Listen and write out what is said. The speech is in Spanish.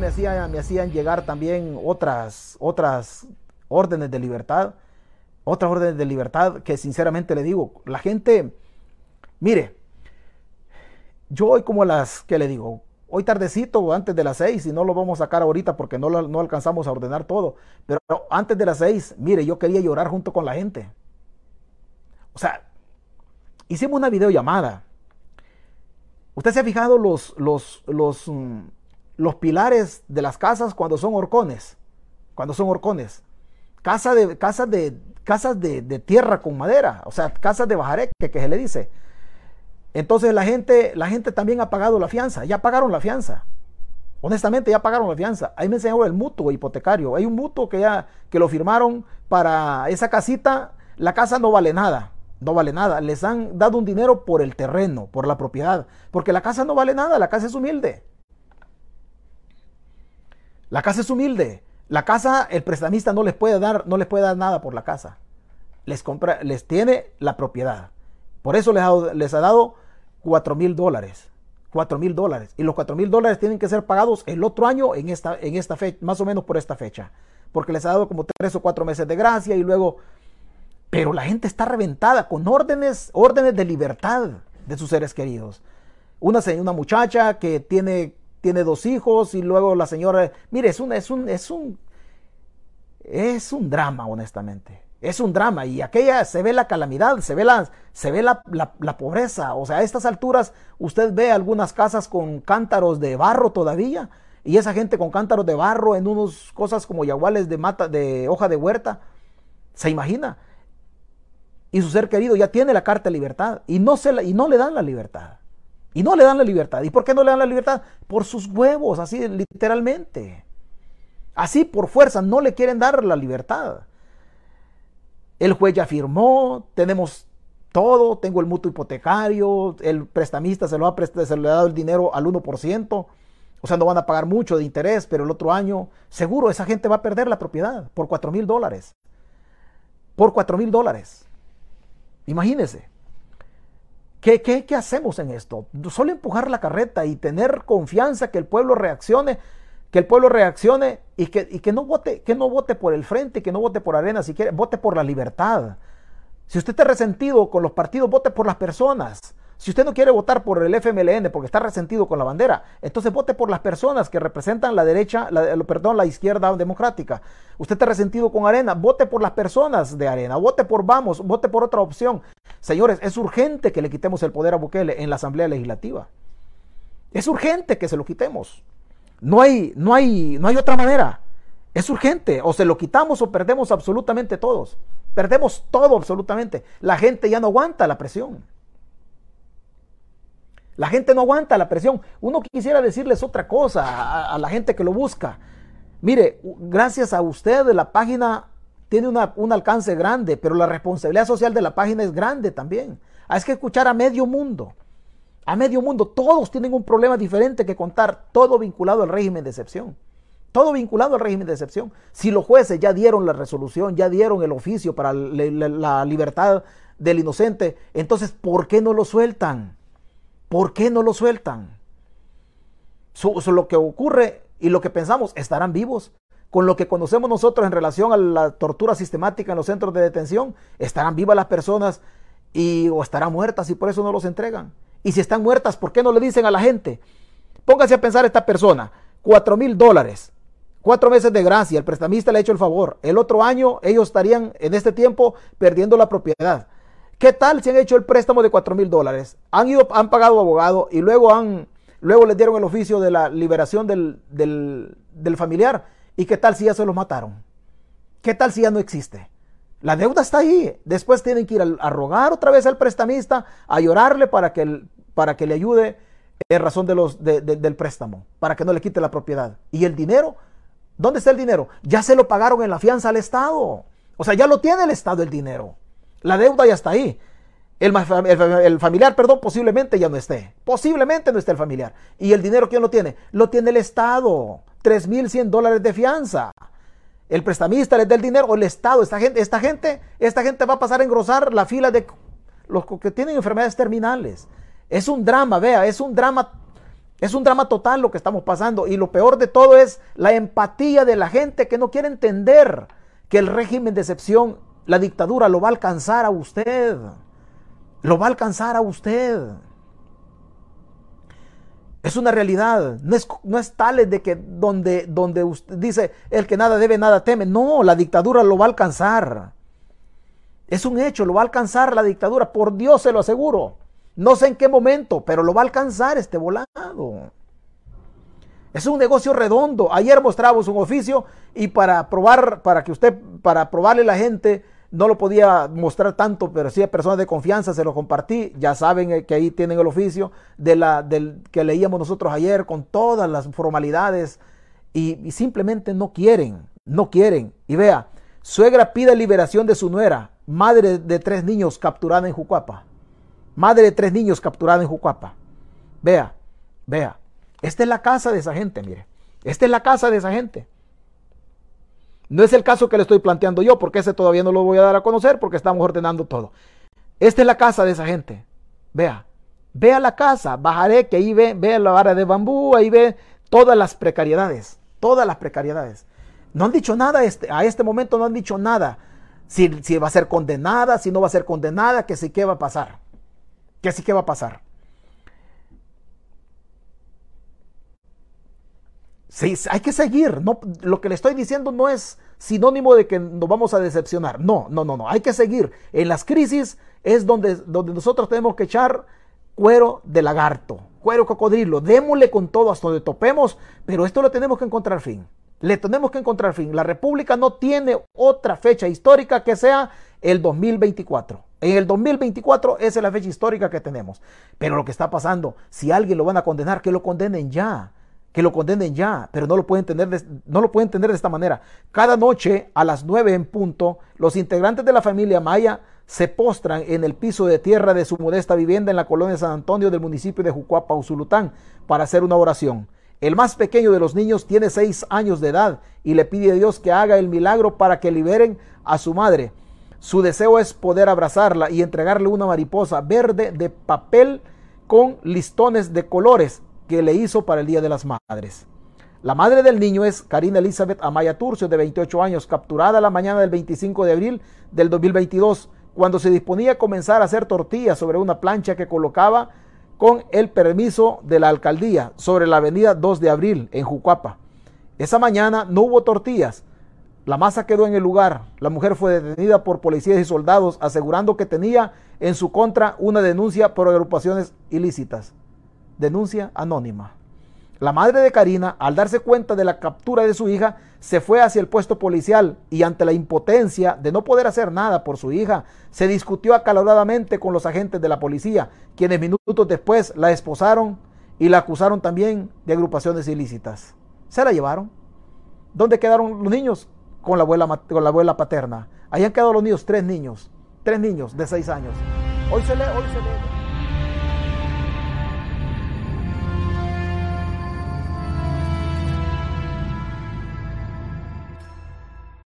me hacían, me hacían llegar también otras, otras órdenes de libertad, otras órdenes de libertad que sinceramente le digo, la gente, mire, yo hoy como las, ¿qué le digo? Hoy tardecito, antes de las seis, y no lo vamos a sacar ahorita porque no, no alcanzamos a ordenar todo, pero antes de las seis, mire, yo quería llorar junto con la gente. O sea, hicimos una videollamada. ¿Usted se ha fijado los, los, los, mm, los pilares de las casas cuando son horcones? Cuando son horcones. Casa de, casas de, casas de, tierra con madera, o sea, casas de bajareque que se le dice. Entonces la gente, la gente también ha pagado la fianza, ya pagaron la fianza. Honestamente ya pagaron la fianza. Ahí me enseñó el mutuo hipotecario. Hay un mutuo que ya que lo firmaron para esa casita. La casa no vale nada no vale nada. Les han dado un dinero por el terreno, por la propiedad, porque la casa no vale nada, la casa es humilde. La casa es humilde. La casa, el prestamista no les puede dar, no les puede dar nada por la casa. Les compra, les tiene la propiedad. Por eso les ha, les ha dado 4 mil dólares. 4 mil dólares. Y los 4 mil dólares tienen que ser pagados el otro año en esta, en esta fecha, más o menos por esta fecha. Porque les ha dado como tres o cuatro meses de gracia y luego pero la gente está reventada con órdenes, órdenes de libertad de sus seres queridos. Una, una muchacha que tiene, tiene dos hijos y luego la señora, mire, es un, es un, es un, es un drama, honestamente. Es un drama y aquella se ve la calamidad, se ve la, se ve la, la, pobreza. O sea, a estas alturas usted ve algunas casas con cántaros de barro todavía y esa gente con cántaros de barro en unas cosas como yaguales de mata, de hoja de huerta. ¿Se imagina? y su ser querido ya tiene la carta de libertad y no, se y no le dan la libertad. Y no le dan la libertad. ¿Y por qué no le dan la libertad? Por sus huevos, así literalmente. Así por fuerza, no le quieren dar la libertad. El juez ya firmó, tenemos todo, tengo el mutuo hipotecario, el prestamista se, lo ha se le ha dado el dinero al 1%, o sea, no van a pagar mucho de interés, pero el otro año seguro esa gente va a perder la propiedad por 4 mil dólares. Por 4 mil dólares. Imagínese. ¿Qué, ¿Qué, qué, hacemos en esto? Solo empujar la carreta y tener confianza que el pueblo reaccione, que el pueblo reaccione y que, y que no vote, que no vote por el frente, que no vote por arena, si quiere, vote por la libertad. Si usted está resentido con los partidos, vote por las personas. Si usted no quiere votar por el FMLN porque está resentido con la bandera, entonces vote por las personas que representan la derecha, la, perdón, la izquierda democrática. Usted está resentido con Arena, vote por las personas de Arena, vote por Vamos, vote por otra opción. Señores, es urgente que le quitemos el poder a Bukele en la Asamblea Legislativa. Es urgente que se lo quitemos. No hay, no hay, no hay otra manera. Es urgente. O se lo quitamos o perdemos absolutamente todos. Perdemos todo absolutamente. La gente ya no aguanta la presión. La gente no aguanta la presión. Uno quisiera decirles otra cosa a, la gente que lo busca. Mire, gracias a usted la página tiene un alcance grande, pero la responsabilidad social de la página es grande también. Hay que escuchar a medio mundo. A medio mundo. Todos tienen un problema diferente que contar, todo vinculado al régimen de excepción. Todo vinculado al régimen de excepción. Si los jueces ya dieron la resolución, ya dieron el oficio para la libertad del inocente, entonces ¿por qué no lo sueltan? ¿Por qué no lo sueltan? lo que ocurre y lo que pensamos, estarán vivos. Con lo que conocemos nosotros en relación a la tortura sistemática en los centros de detención, estarán vivas las personas y, o estarán muertas y por eso no los entregan. Y si están muertas, ¿por qué no le dicen a la gente? Póngase a pensar esta persona, cuatro mil dólares, cuatro meses de gracia, el prestamista le ha hecho el favor. El otro año ellos estarían en este tiempo perdiendo la propiedad. ¿Qué tal si han hecho el préstamo de 4 mil dólares? Han ido, han pagado abogado y luego han, luego les dieron el oficio de la liberación del, del, familiar. ¿Y qué tal si ya se los mataron? ¿Qué tal si ya no existe? La deuda está ahí. Después tienen que ir a, rogar otra vez al prestamista, a llorarle para que, para que le ayude en razón de los, del préstamo, para que no le quite la propiedad. ¿Y el dinero? ¿Dónde está el dinero? Ya se lo pagaron en la fianza al Estado. O sea, ya lo tiene el Estado el dinero. La deuda ya está ahí. El, familiar, perdón, posiblemente ya no esté. Posiblemente no esté el familiar. ¿Y el dinero quién lo tiene? Lo tiene el Estado. 3.100 dólares de fianza. El prestamista le da el dinero o el Estado. Esta gente, esta gente, esta gente va a pasar a engrosar la fila de los que tienen enfermedades terminales. Es un drama, vea, es un drama Es un drama total lo que estamos pasando y lo peor de todo es la empatía de la gente que no quiere entender que el régimen de excepción, la dictadura, lo va a alcanzar a usted. Lo va a alcanzar a usted. Es una realidad. No es, no es tal de que donde, donde usted dice el que nada debe, nada teme. No, la dictadura lo va a alcanzar. Es un hecho, lo va a alcanzar la dictadura. Por Dios se lo aseguro. No sé en qué momento, pero lo va a alcanzar este volado. Es un negocio redondo. Ayer mostramos un oficio y para probar, para que usted, para probarle a la gente, no lo podía mostrar tanto, pero sí a personas de confianza se lo compartí. Ya saben eh, que ahí tienen el oficio de la, del que leíamos nosotros ayer con todas las formalidades y, y simplemente no quieren, no quieren. Y vea, suegra pide liberación de su nuera, madre de tres niños capturada en Jucuapa. Madre de tres niños capturada en Jucuapa. Vea, vea. Esta es la casa de esa gente, mire. Esta es la casa de esa gente. No es el caso que le estoy planteando yo, porque ese todavía no lo voy a dar a conocer porque estamos ordenando todo. Esta es la casa de esa gente. Vea, vea la casa, bajaré que ahí ve, la vara de bambú, ahí ve todas las precariedades, todas las precariedades. No han dicho nada, este, a este momento no han dicho nada. Si, si va a ser condenada, si no va a ser condenada, que sí que va a pasar. Que sí que va a pasar. Sí, hay que seguir. No, lo que le estoy diciendo no es sinónimo de que nos vamos a decepcionar. No, no, no, no. Hay que seguir. En las crisis es donde, donde nosotros tenemos que echar cuero de lagarto, cuero cocodrilo. Démosle con todo hasta donde topemos, pero esto lo tenemos que encontrar fin. Le tenemos que encontrar fin. La República no tiene otra fecha histórica que sea el 2024. En el 2024 esa es la fecha histórica que tenemos. Pero lo que está pasando, si alguien lo van a condenar, que lo condenen ya que lo condenen ya, pero no lo pueden entender de, no lo pueden entender de esta manera. Cada noche a las 9 en punto, los integrantes de la familia Maya se postran en el piso de tierra de su modesta vivienda en la colonia San Antonio del municipio de Jucuapa, Usulután, para hacer una oración. El más pequeño de los niños tiene seis años de edad y le pide a Dios que haga el milagro para que liberen a su madre. Su deseo es poder abrazarla y entregarle una mariposa verde de papel con listones de colores que le hizo para el Día de las Madres. La madre del niño es Karina Elizabeth Amaya Turcio, de 28 años, capturada la mañana del 25 de abril del 2022, cuando se disponía a comenzar a hacer tortillas sobre una plancha que colocaba con el permiso de la alcaldía sobre la avenida 2 de abril en Jucuapa. Esa mañana no hubo tortillas. La masa quedó en el lugar. La mujer fue detenida por policías y soldados asegurando que tenía en su contra una denuncia por agrupaciones ilícitas denuncia anónima. La madre de Karina, al darse cuenta de la captura de su hija, se fue hacia el puesto policial y ante la impotencia de no poder hacer nada por su hija, se discutió acaloradamente con los agentes de la policía, quienes minutos después la esposaron y la acusaron también de agrupaciones ilícitas. Se la llevaron. ¿Dónde quedaron los niños? Con la abuela, con la abuela paterna. Ahí han quedado los niños, tres niños, tres niños de seis años. Hoy se lee, hoy se lee.